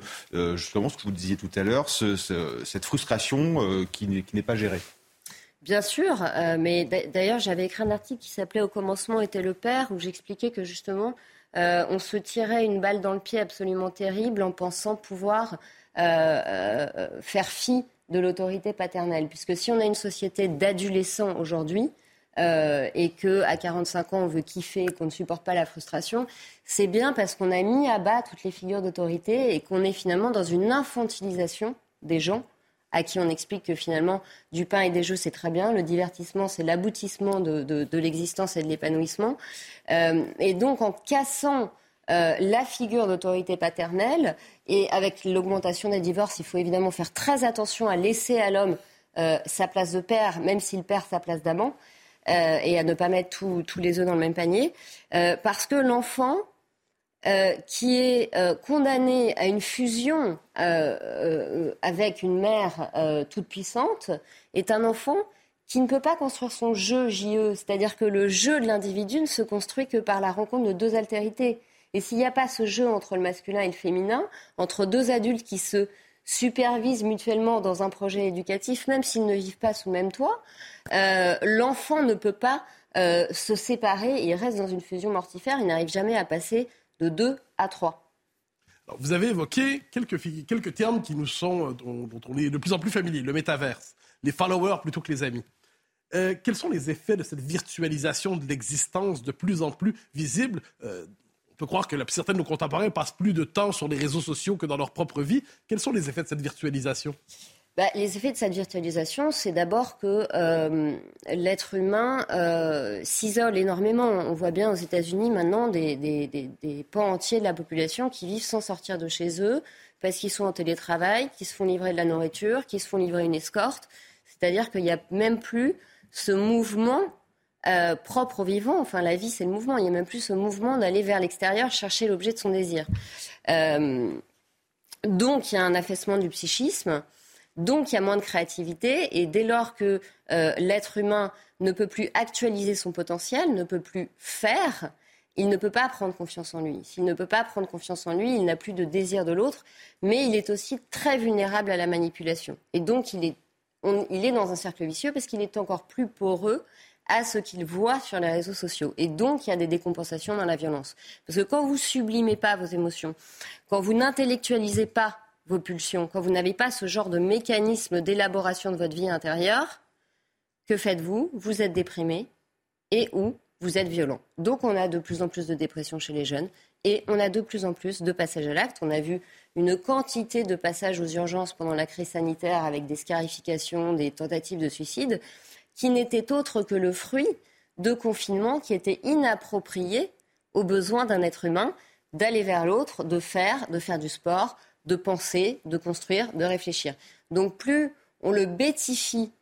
justement ce que vous disiez tout à l'heure, cette frustration qui n'est pas gérée. Bien sûr, euh, mais d'ailleurs j'avais écrit un article qui s'appelait Au commencement était le père, où j'expliquais que justement euh, on se tirait une balle dans le pied absolument terrible en pensant pouvoir euh, faire fi de l'autorité paternelle. Puisque si on a une société d'adolescents aujourd'hui, et que à 45 ans on veut kiffer et qu'on ne supporte pas la frustration, c'est bien parce qu'on a mis à bas toutes les figures d'autorité et qu'on est finalement dans une infantilisation des gens à qui on explique que finalement, du pain et des jeux, c'est très bien. Le divertissement, c'est l'aboutissement de, l'existence et de l'épanouissement. Euh, et donc, en cassant euh, la figure d'autorité paternelle et avec l'augmentation des divorces, il faut évidemment faire très attention à laisser à l'homme euh, sa place de père, même s'il perd sa place d'amant, et à ne pas mettre tous les œufs dans le même panier, parce que l'enfant euh, qui est euh, condamné à une fusion euh, avec une mère toute puissante est un enfant qui ne peut pas construire son jeu JE. C'est-à-dire que le jeu de l'individu ne se construit que par la rencontre de deux altérités. Et s'il n'y a pas ce jeu entre le masculin et le féminin, entre deux adultes qui se supervisent mutuellement dans un projet éducatif, même s'ils ne vivent pas sous le même toit, l'enfant ne peut pas se séparer, il reste dans une fusion mortifère, il n'arrive jamais à passer de 2 à 3. vous avez évoqué quelques, quelques termes qui nous sont, euh, dont, on est de plus en plus familier, le métaverse, les followers plutôt que les amis. Euh, quels sont les effets de cette virtualisation de l'existence de plus en plus visible euh, On peut croire que certains de nos contemporains passent plus de temps sur les réseaux sociaux que dans leur propre vie. Quels sont les effets de cette virtualisation? Bah, les effets de cette virtualisation, c'est d'abord que euh, l'être humain euh, s'isole énormément. On voit bien aux États-Unis maintenant des, des, pans entiers de la population qui vivent sans sortir de chez eux parce qu'ils sont en télétravail, qui se font livrer de la nourriture, qui se font livrer une escorte. C'est-à-dire qu'il n'y a même plus ce mouvement euh, propre au vivant. Enfin, la vie, c'est le mouvement. Il n'y a même plus ce mouvement d'aller vers l'extérieur chercher l'objet de son désir. Euh, Donc il y a un affaissement du psychisme, donc il y a moins de créativité, et dès lors que euh, l'être humain ne peut plus actualiser son potentiel, ne peut plus faire, il ne peut pas prendre confiance en lui. S'il ne peut pas prendre confiance en lui, il n'a plus de désir de l'autre, mais il est aussi très vulnérable à la manipulation. Et donc il est, il est dans un cercle vicieux parce qu'il est encore plus poreux à ce qu'il voit sur les réseaux sociaux. Et donc, il y a des décompensations dans la violence. Parce que quand vous sublimez pas vos émotions, quand vous n'intellectualisez pas vos pulsions, quand vous n'avez pas ce genre de mécanisme d'élaboration de votre vie intérieure, que faites-vous? Vous êtes déprimé et ou vous êtes violent. Donc on a de plus en plus de dépression chez les jeunes et on a de plus en plus de passages à l'acte. On a vu une quantité de passages aux urgences pendant la crise sanitaire avec des scarifications, des tentatives de suicide qui n'était autre que le fruit de confinements qui étaient inappropriés aux besoins d'un être humain d'aller vers l'autre, de faire, de faire du sport, de penser, de construire, de réfléchir. Donc plus on le bêtifie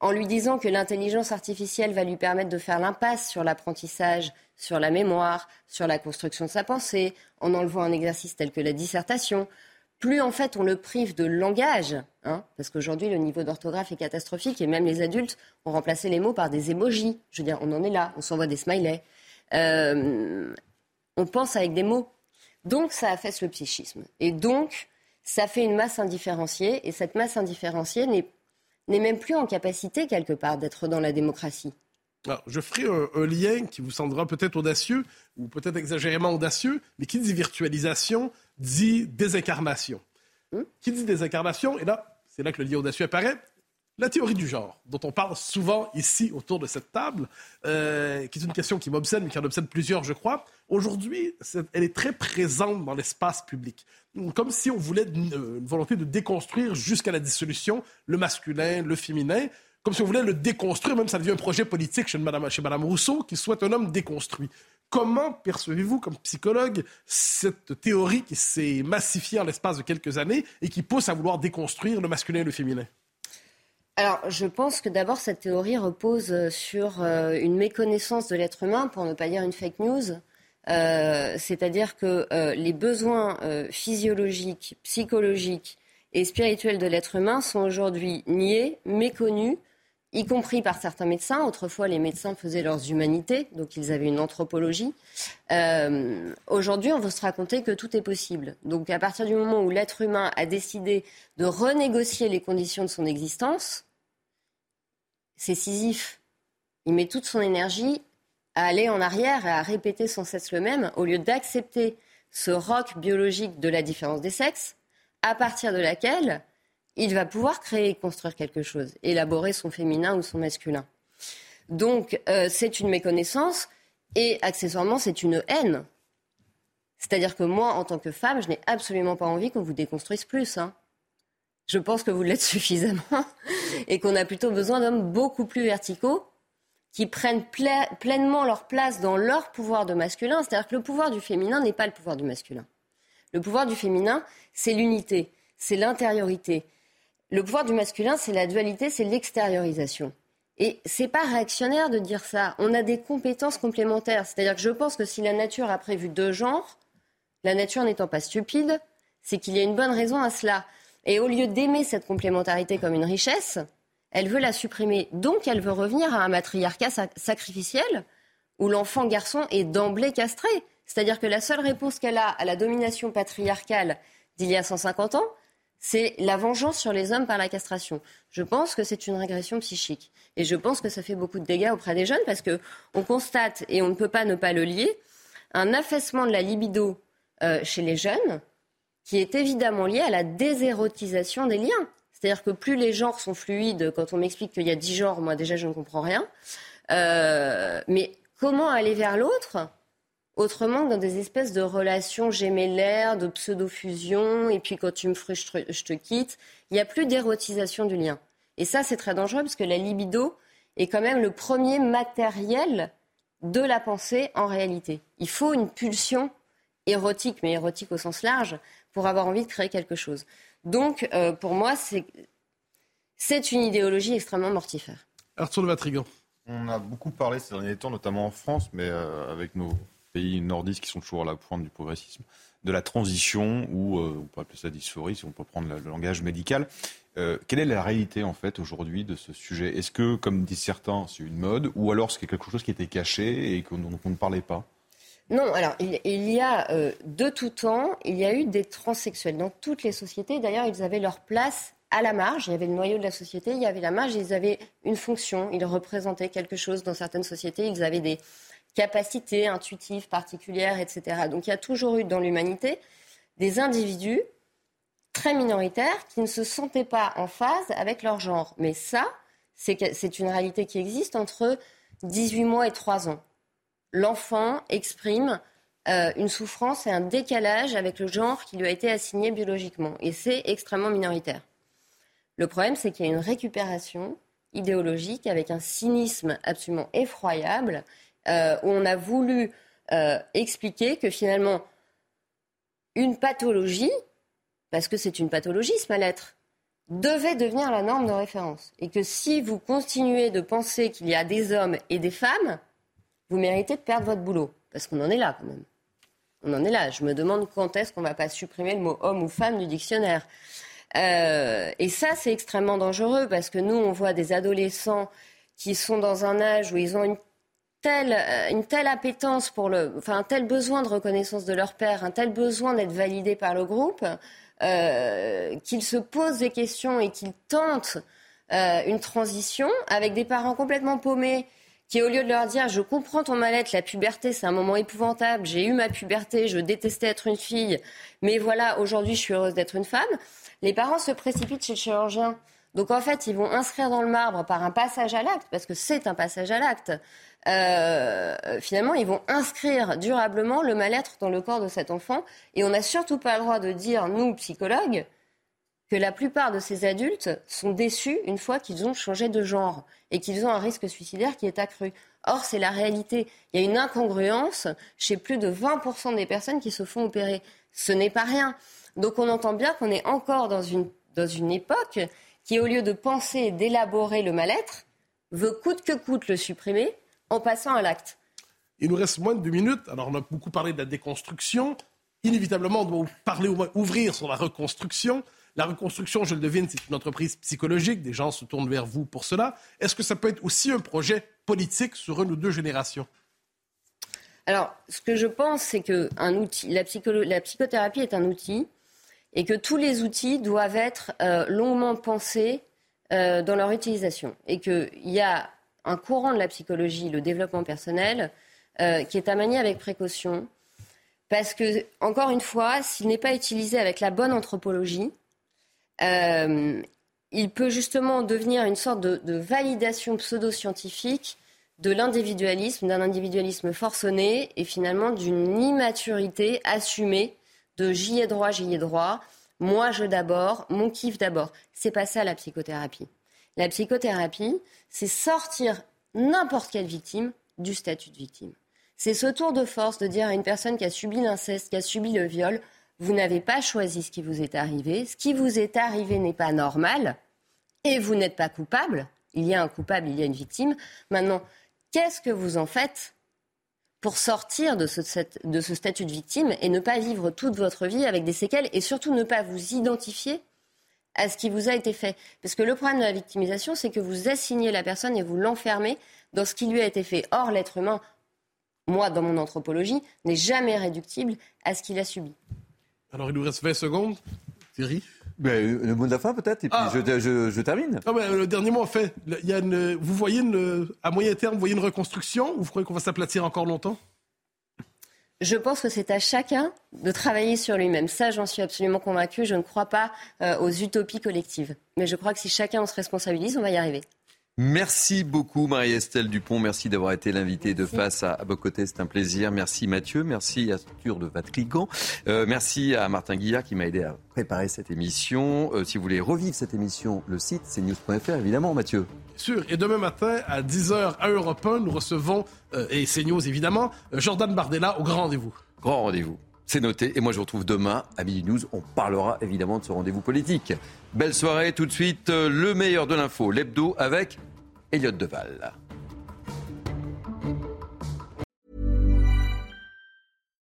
en lui disant que l'intelligence artificielle va lui permettre de faire l'impasse sur l'apprentissage, sur la mémoire, sur la construction de sa pensée, en enlevant un exercice tel que la dissertation, plus en fait on le prive de langage, hein, parce qu'aujourd'hui le niveau d'orthographe est catastrophique et même les adultes ont remplacé les mots par des émojis. Je veux dire, on en est là, on s'envoie des smileys. Euh, on pense avec des mots. Donc ça affaisse le psychisme. Et donc ça fait une masse indifférenciée et cette masse indifférenciée n'est même plus en capacité quelque part d'être dans la démocratie. Je ferai un, lien qui vous semblera peut-être audacieux ou peut-être exagérément audacieux, mais qui dit virtualisation dit désincarnation. Hmm? Qui dit désincarnation, et là, c'est là que le lien audacieux apparaît, la théorie du genre, dont on parle souvent ici autour de cette table, euh, qui est une question qui m'obsède, mais qui en obsède plusieurs, je crois, aujourd'hui, elle est très présente dans l'espace public. Comme si on voulait une, une volonté de déconstruire jusqu'à la dissolution le masculin, le féminin comme si on voulait le déconstruire, même ça devient un projet politique chez Mme, chez Madame Rousseau, qui souhaite un homme déconstruit. Comment percevez-vous, comme psychologue, cette théorie qui s'est massifiée en l'espace de quelques années et qui pousse à vouloir déconstruire le masculin et le féminin? Alors, je pense que d'abord, cette théorie repose sur euh, une méconnaissance de l'être humain, pour ne pas dire une fake news. Euh, c'est-à-dire que euh, les besoins physiologiques, psychologiques et spirituels de l'être humain sont aujourd'hui niés, méconnus, y compris par certains médecins. Autrefois, les médecins faisaient leurs humanités, donc ils avaient une anthropologie. Euh, aujourd'hui, on veut se raconter que tout est possible. Donc à partir du moment où l'être humain a décidé de renégocier les conditions de son existence, c'est Sisyphe. Il met toute son énergie à aller en arrière et à répéter sans cesse le même, au lieu d'accepter ce roc biologique de la différence des sexes, à partir de laquelle il va pouvoir créer et construire quelque chose, élaborer son féminin ou son masculin. Donc euh, c'est une méconnaissance et accessoirement c'est une haine. C'est-à-dire que moi, en tant que femme, je n'ai absolument pas envie qu'on vous déconstruise plus. Hein. Je pense que vous l'êtes suffisamment et qu'on a plutôt besoin d'hommes beaucoup plus verticaux qui prennent pleinement leur place dans leur pouvoir de masculin. C'est-à-dire que le pouvoir du féminin n'est pas le pouvoir du masculin. Le pouvoir du féminin, c'est l'unité, c'est l'intériorité, le pouvoir du masculin, c'est la dualité, c'est l'extériorisation. Et c'est pas réactionnaire de dire ça. On a des compétences complémentaires. C'est-à-dire que je pense que si la nature a prévu deux genres, la nature n'étant pas stupide, c'est qu'il y a une bonne raison à cela. Et au lieu d'aimer cette complémentarité comme une richesse, elle veut la supprimer. Donc elle veut revenir à un matriarcat sacrificiel où l'enfant garçon est d'emblée castré. C'est-à-dire que la seule réponse qu'elle a à la domination patriarcale d'il y a 150 ans, c'est la vengeance sur les hommes par la castration. Je pense que c'est une régression psychique. Et je pense que ça fait beaucoup de dégâts auprès des jeunes parce qu'on constate, et on ne peut pas ne pas le lier, un affaissement de la libido euh, chez les jeunes qui est évidemment lié à la désérotisation des liens. C'est-à-dire que plus les genres sont fluides, quand on m'explique qu'il y a dix genres, moi déjà je ne comprends rien. Euh, mais comment aller vers l'autre Autrement dans des espèces de relations gémellaires, de pseudo-fusion, et puis quand tu me frustres, je te quitte, il n'y a plus d'érotisation du lien. Et ça, c'est très dangereux parce que la libido est quand même le premier matériel de la pensée en réalité. Il faut une pulsion érotique, mais érotique au sens large, pour avoir envie de créer quelque chose. Donc, euh, pour moi, c'est une idéologie extrêmement mortifère. Arthur de Matrigan. On a beaucoup parlé ces derniers temps, notamment en France, mais euh, avec nos pays nordistes qui sont toujours à la pointe du progressisme, de la transition, ou on peut appeler ça dysphorie, si on peut prendre le langage médical. quelle est la réalité en fait aujourd'hui de ce sujet? Est-ce que, comme disent certains, c'est une mode, ou alors c'est quelque chose qui était caché et dont on ne parlait pas? Non, alors il, y a euh, de tout temps, il y a eu des transsexuels dans toutes les sociétés. D'ailleurs, ils avaient leur place à la marge. Il y avait le noyau de la société, il y avait la marge, ils avaient une fonction, ils représentaient quelque chose dans certaines sociétés, ils avaient des capacités intuitives particulières, etc. Donc il y a toujours eu dans l'humanité des individus très minoritaires qui ne se sentaient pas en phase avec leur genre. Mais ça, c'est une réalité qui existe entre 18 mois et 3 ans l'enfant exprime euh, une souffrance et un décalage avec le genre qui lui a été assigné biologiquement. Et c'est extrêmement minoritaire. Le problème, c'est qu'il y a une récupération idéologique avec un cynisme absolument effroyable, euh, où on a voulu euh, expliquer que finalement, une pathologie, parce que c'est une pathologie ce mal-être, devait devenir la norme de référence. Et que si vous continuez de penser qu'il y a des hommes et des femmes, vous méritez de perdre votre boulot. Parce qu'on en est là quand même. On en est là. Je me demande quand est-ce qu'on va pas supprimer le mot homme ou femme du dictionnaire. Euh, et ça, c'est extrêmement dangereux parce que nous, on voit des adolescents qui sont dans un âge où ils ont une telle, euh, une telle appétence pour le, enfin un tel besoin de reconnaissance de leur père, un tel besoin d'être validé par le groupe, euh, qu'ils se posent des questions et qu'ils tentent une transition avec des parents complètement paumés qui, au lieu de leur dire je comprends ton mal-être, la puberté, c'est un moment épouvantable, j'ai eu ma puberté, je détestais être une fille, mais voilà, aujourd'hui, je suis heureuse d'être une femme, les parents se précipitent chez le chirurgien. Donc en fait, ils vont inscrire dans le marbre par un passage à l'acte, parce que c'est un passage à l'acte. Euh, finalement, ils vont inscrire durablement le mal-être dans le corps de cet enfant. Et on n'a surtout pas le droit de dire, nous, psychologues, que la plupart de ces adultes sont déçus une fois qu'ils ont changé de genre et qu'ils ont un risque suicidaire qui est accru. Or, c'est la réalité. Il y a une incongruence chez plus de 20% des personnes qui se font opérer. Ce n'est pas rien. Donc on entend bien qu'on est encore dans une, dans une époque qui, au lieu de penser et d'élaborer le mal-être, veut coûte que coûte le supprimer en passant à l'acte. Il nous reste moins de deux minutes. Alors, on a beaucoup parlé de la déconstruction. Inévitablement, on doit parler, ouvrir sur la reconstruction. La reconstruction, je le devine, c'est une entreprise psychologique. Des gens se tournent vers vous pour cela. Est-ce que ça peut être aussi un projet politique sur une ou deux générations? Alors, ce que je pense, c'est que un outil, la, psychothérapie est un outil et que tous les outils doivent être euh, longuement pensés euh, dans leur utilisation. Et qu'il y a un courant de la psychologie, le développement personnel, euh, qui est à manier avec précaution. Parce que, encore une fois, s'il n'est pas utilisé avec la bonne anthropologie, il peut justement devenir une sorte de, validation pseudo-scientifique de l'individualisme, d'un individualisme forcené et finalement d'une immaturité assumée de j'y ai droit, j'y ai droit, moi je d'abord, mon kiff d'abord. C'est pas ça la psychothérapie. La psychothérapie, c'est sortir n'importe quelle victime du statut de victime. C'est ce tour de force de dire à une personne qui a subi l'inceste, qui a subi le viol, vous n'avez pas choisi ce qui vous est arrivé. Ce qui vous est arrivé n'est pas normal. Et vous n'êtes pas coupable. Il y a un coupable, il y a une victime. Maintenant, qu'est-ce que vous en faites pour sortir de ce, de ce statut de victime et ne pas vivre toute votre vie avec des séquelles et surtout ne pas vous identifier à ce qui vous a été fait. Parce que le problème de la victimisation, c'est que vous assignez la personne et vous l'enfermez dans ce qui lui a été fait. Or, l'être humain, moi, dans mon anthropologie, n'est jamais réductible à ce qu'il a subi. Alors, il nous reste 20 secondes. Thierry? Le mot de la fin peut-être, et puis ah. je, termine. Non, mais le dernier mot, en fait, il y a une, vous voyez une, à moyen terme, vous voyez une reconstruction ou vous croyez qu'on va s'aplatir encore longtemps? Je pense que c'est à chacun de travailler sur lui-même. Ça, j'en suis absolument convaincue. Je ne crois pas euh, aux utopies collectives. Mais je crois que si chacun se responsabilise, on va y arriver. Merci beaucoup Marie-Estelle Dupont, merci d'avoir été l'invitée de face à, vos côtés, c'est un plaisir. Merci Mathieu, merci à Structure de Vatligan, euh, merci à Martin Guillard qui m'a aidé à préparer cette émission. Euh, si vous voulez revivre cette émission, le site c'est news.fr évidemment Mathieu. Sûr, et demain matin à 10h à Europe 1, nous recevons, euh, et c'est News évidemment, Jordan Bardella au grand rendez-vous. Grand rendez-vous. C'est noté. Et moi, je vous retrouve demain à Midi News. On parlera évidemment de ce rendez-vous politique. Belle soirée. Tout de suite, le meilleur de l'info, l'hebdo avec Elliot Deval.